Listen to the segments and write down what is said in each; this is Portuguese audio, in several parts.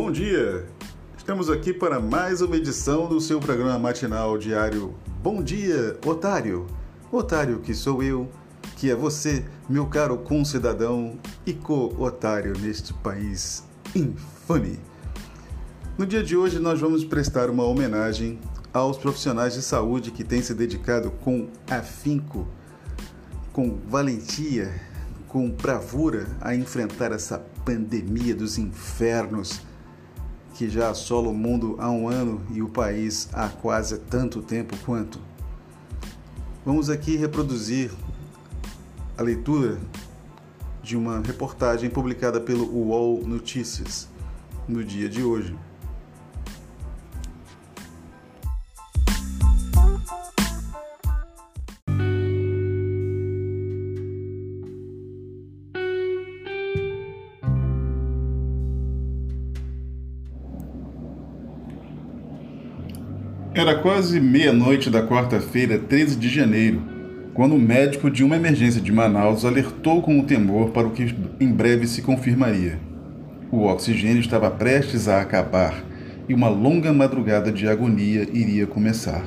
Bom dia! Estamos aqui para mais uma edição do seu programa matinal diário Bom Dia, Otário! Otário que sou eu, que é você, meu caro concidadão e co-otário neste país infame. No dia de hoje nós vamos prestar uma homenagem aos profissionais de saúde que têm se dedicado com afinco, com valentia, com bravura a enfrentar essa pandemia dos infernos que já assola o mundo há um ano e o país há quase tanto tempo quanto. Vamos aqui reproduzir a leitura de uma reportagem publicada pelo UOL Notícias no dia de hoje. Era quase meia-noite da quarta-feira, 13 de janeiro, quando o médico de uma emergência de Manaus alertou com o temor para o que em breve se confirmaria. O oxigênio estava prestes a acabar e uma longa madrugada de agonia iria começar.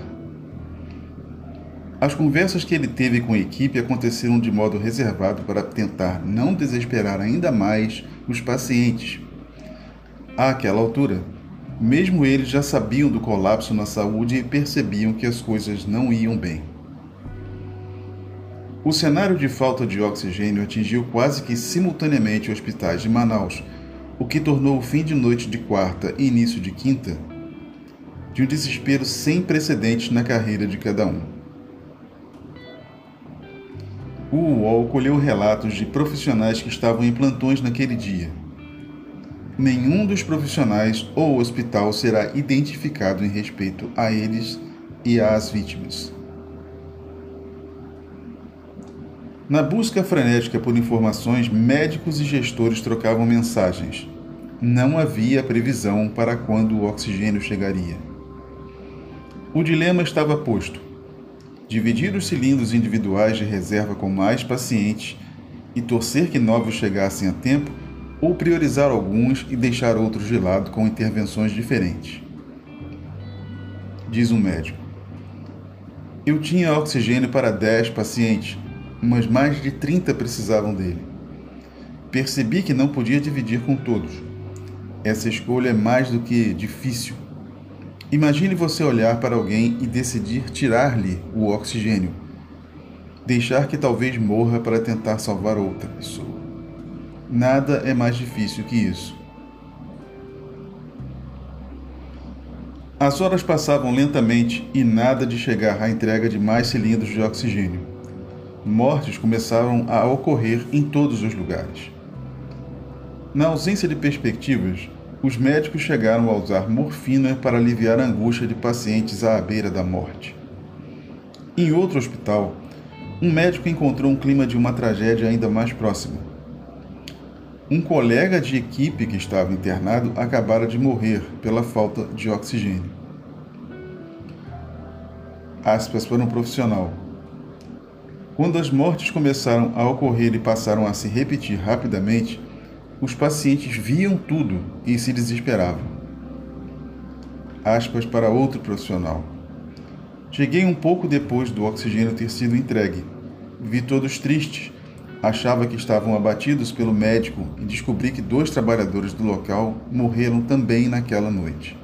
As conversas que ele teve com a equipe aconteceram de modo reservado para tentar não desesperar ainda mais os pacientes. Àquela altura, mesmo eles já sabiam do colapso na saúde e percebiam que as coisas não iam bem. O cenário de falta de oxigênio atingiu quase que simultaneamente hospitais de Manaus, o que tornou o fim de noite de quarta e início de quinta de um desespero sem precedentes na carreira de cada um. O UOL colheu relatos de profissionais que estavam em plantões naquele dia nenhum dos profissionais ou hospital será identificado em respeito a eles e às vítimas. Na busca frenética por informações, médicos e gestores trocavam mensagens. Não havia previsão para quando o oxigênio chegaria. O dilema estava posto: dividir os cilindros individuais de reserva com mais pacientes e torcer que novos chegassem a tempo ou priorizar alguns e deixar outros de lado com intervenções diferentes. Diz um médico. Eu tinha oxigênio para 10 pacientes, mas mais de 30 precisavam dele. Percebi que não podia dividir com todos. Essa escolha é mais do que difícil. Imagine você olhar para alguém e decidir tirar-lhe o oxigênio, deixar que talvez morra para tentar salvar outra pessoa. Nada é mais difícil que isso. As horas passavam lentamente e nada de chegar à entrega de mais cilindros de oxigênio. Mortes começaram a ocorrer em todos os lugares. Na ausência de perspectivas, os médicos chegaram a usar morfina para aliviar a angústia de pacientes à beira da morte. Em outro hospital, um médico encontrou um clima de uma tragédia ainda mais próxima um colega de equipe que estava internado acabara de morrer pela falta de oxigênio. Aspas para um profissional. Quando as mortes começaram a ocorrer e passaram a se repetir rapidamente, os pacientes viam tudo e se desesperavam. Aspas para outro profissional. Cheguei um pouco depois do oxigênio ter sido entregue. Vi todos tristes achava que estavam abatidos pelo médico e descobri que dois trabalhadores do local morreram também naquela noite.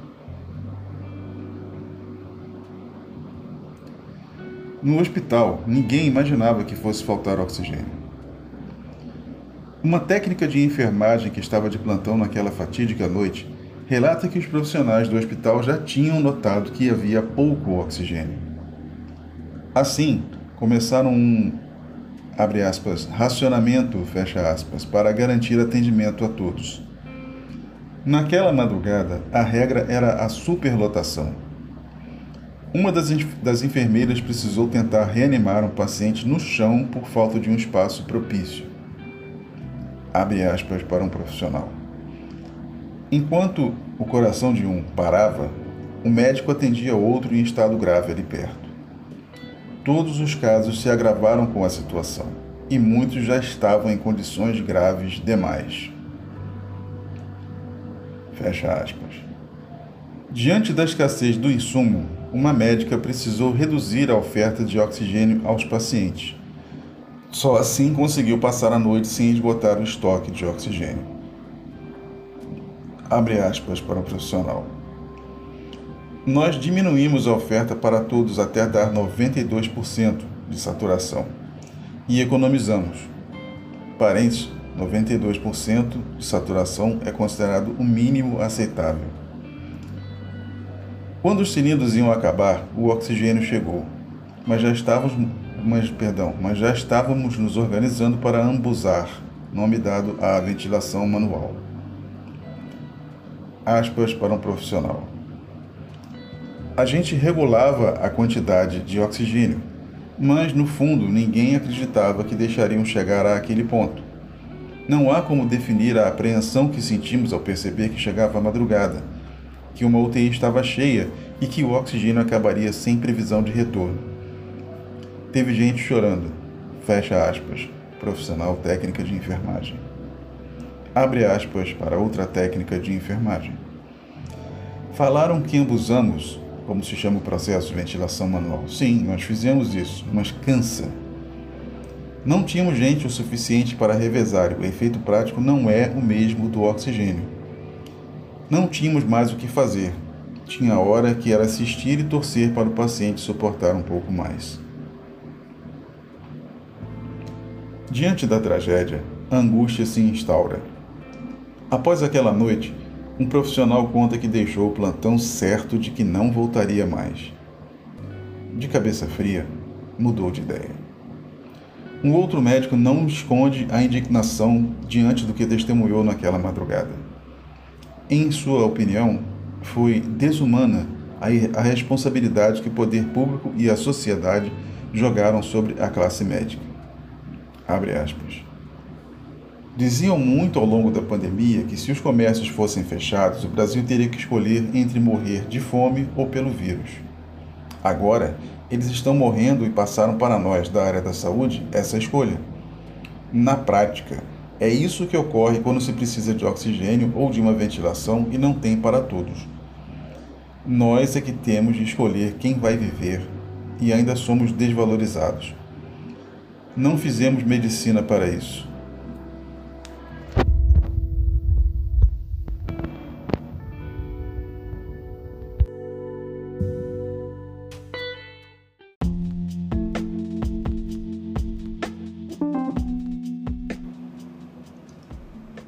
No hospital, ninguém imaginava que fosse faltar oxigênio. Uma técnica de enfermagem que estava de plantão naquela fatídica noite relata que os profissionais do hospital já tinham notado que havia pouco oxigênio. Assim, começaram um abre aspas, racionamento, fecha aspas, para garantir atendimento a todos. Naquela madrugada, a regra era a superlotação. Uma das, das enfermeiras precisou tentar reanimar um paciente no chão por falta de um espaço propício. Abre aspas para um profissional. Enquanto o coração de um parava, o médico atendia outro em estado grave ali perto. Todos os casos se agravaram com a situação e muitos já estavam em condições graves demais. Fecha aspas. Diante da escassez do insumo, uma médica precisou reduzir a oferta de oxigênio aos pacientes. Só assim conseguiu passar a noite sem esgotar o estoque de oxigênio. Abre aspas para o profissional. Nós diminuímos a oferta para todos até dar 92% de saturação e economizamos. Parênteses, 92% de saturação é considerado o mínimo aceitável. Quando os cilindros iam acabar, o oxigênio chegou, mas já estávamos, mas, perdão, mas já estávamos nos organizando para ambusar, nome dado à ventilação manual. Aspas para um profissional. A gente regulava a quantidade de oxigênio, mas no fundo ninguém acreditava que deixariam chegar àquele ponto. Não há como definir a apreensão que sentimos ao perceber que chegava a madrugada, que uma UTI estava cheia e que o oxigênio acabaria sem previsão de retorno. Teve gente chorando. Fecha aspas. Profissional técnica de enfermagem. Abre aspas para outra técnica de enfermagem. Falaram que ambusamos como se chama o processo de ventilação manual. Sim, nós fizemos isso, mas cansa. Não tínhamos gente o suficiente para revezar, o efeito prático não é o mesmo do oxigênio. Não tínhamos mais o que fazer. Tinha hora que era assistir e torcer para o paciente suportar um pouco mais. Diante da tragédia, a angústia se instaura. Após aquela noite, um profissional conta que deixou o plantão certo de que não voltaria mais. De cabeça fria, mudou de ideia. Um outro médico não esconde a indignação diante do que testemunhou naquela madrugada. Em sua opinião, foi desumana a responsabilidade que o poder público e a sociedade jogaram sobre a classe médica. Abre aspas. Diziam muito ao longo da pandemia que se os comércios fossem fechados, o Brasil teria que escolher entre morrer de fome ou pelo vírus. Agora, eles estão morrendo e passaram para nós, da área da saúde, essa escolha. Na prática, é isso que ocorre quando se precisa de oxigênio ou de uma ventilação e não tem para todos. Nós é que temos de escolher quem vai viver e ainda somos desvalorizados. Não fizemos medicina para isso.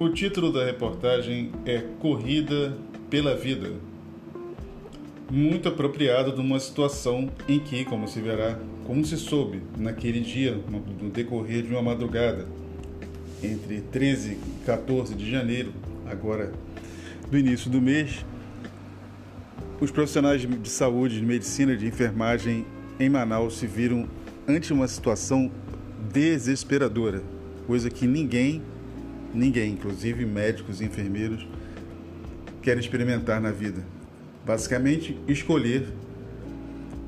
O título da reportagem é Corrida pela Vida. Muito apropriado de uma situação em que, como se verá, como se soube naquele dia, no decorrer de uma madrugada, entre 13 e 14 de janeiro, agora do início do mês, os profissionais de saúde, de medicina, de enfermagem em Manaus se viram ante uma situação desesperadora, coisa que ninguém Ninguém, inclusive médicos e enfermeiros, quer experimentar na vida. Basicamente, escolher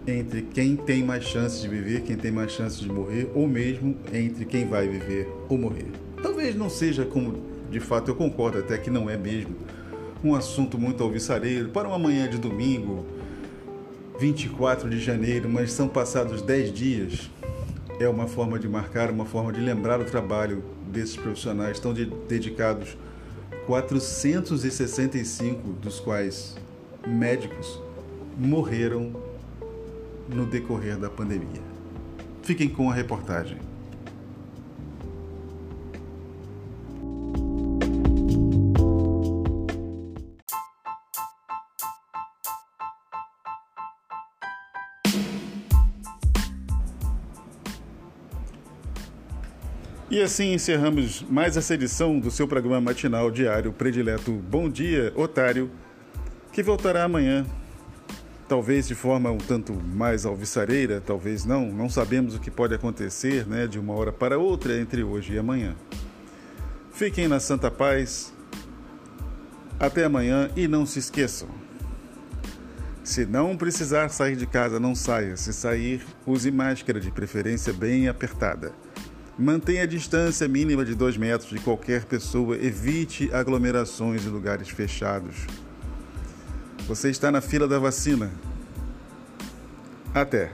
entre quem tem mais chances de viver, quem tem mais chances de morrer, ou mesmo entre quem vai viver ou morrer. Talvez não seja como de fato eu concordo até que não é mesmo um assunto muito alvissareiro para uma manhã de domingo, 24 de janeiro, mas são passados 10 dias. É uma forma de marcar, uma forma de lembrar o trabalho desses profissionais estão de, dedicados 465 dos quais médicos morreram no decorrer da pandemia. Fiquem com a reportagem. E assim encerramos mais essa edição do seu programa matinal diário predileto Bom Dia Otário, que voltará amanhã, talvez de forma um tanto mais alvissareira, talvez não, não sabemos o que pode acontecer né, de uma hora para outra entre hoje e amanhã. Fiquem na Santa Paz, até amanhã e não se esqueçam. Se não precisar sair de casa, não saia. Se sair, use máscara, de preferência bem apertada. Mantenha a distância mínima de 2 metros de qualquer pessoa. Evite aglomerações em lugares fechados. Você está na fila da vacina. Até.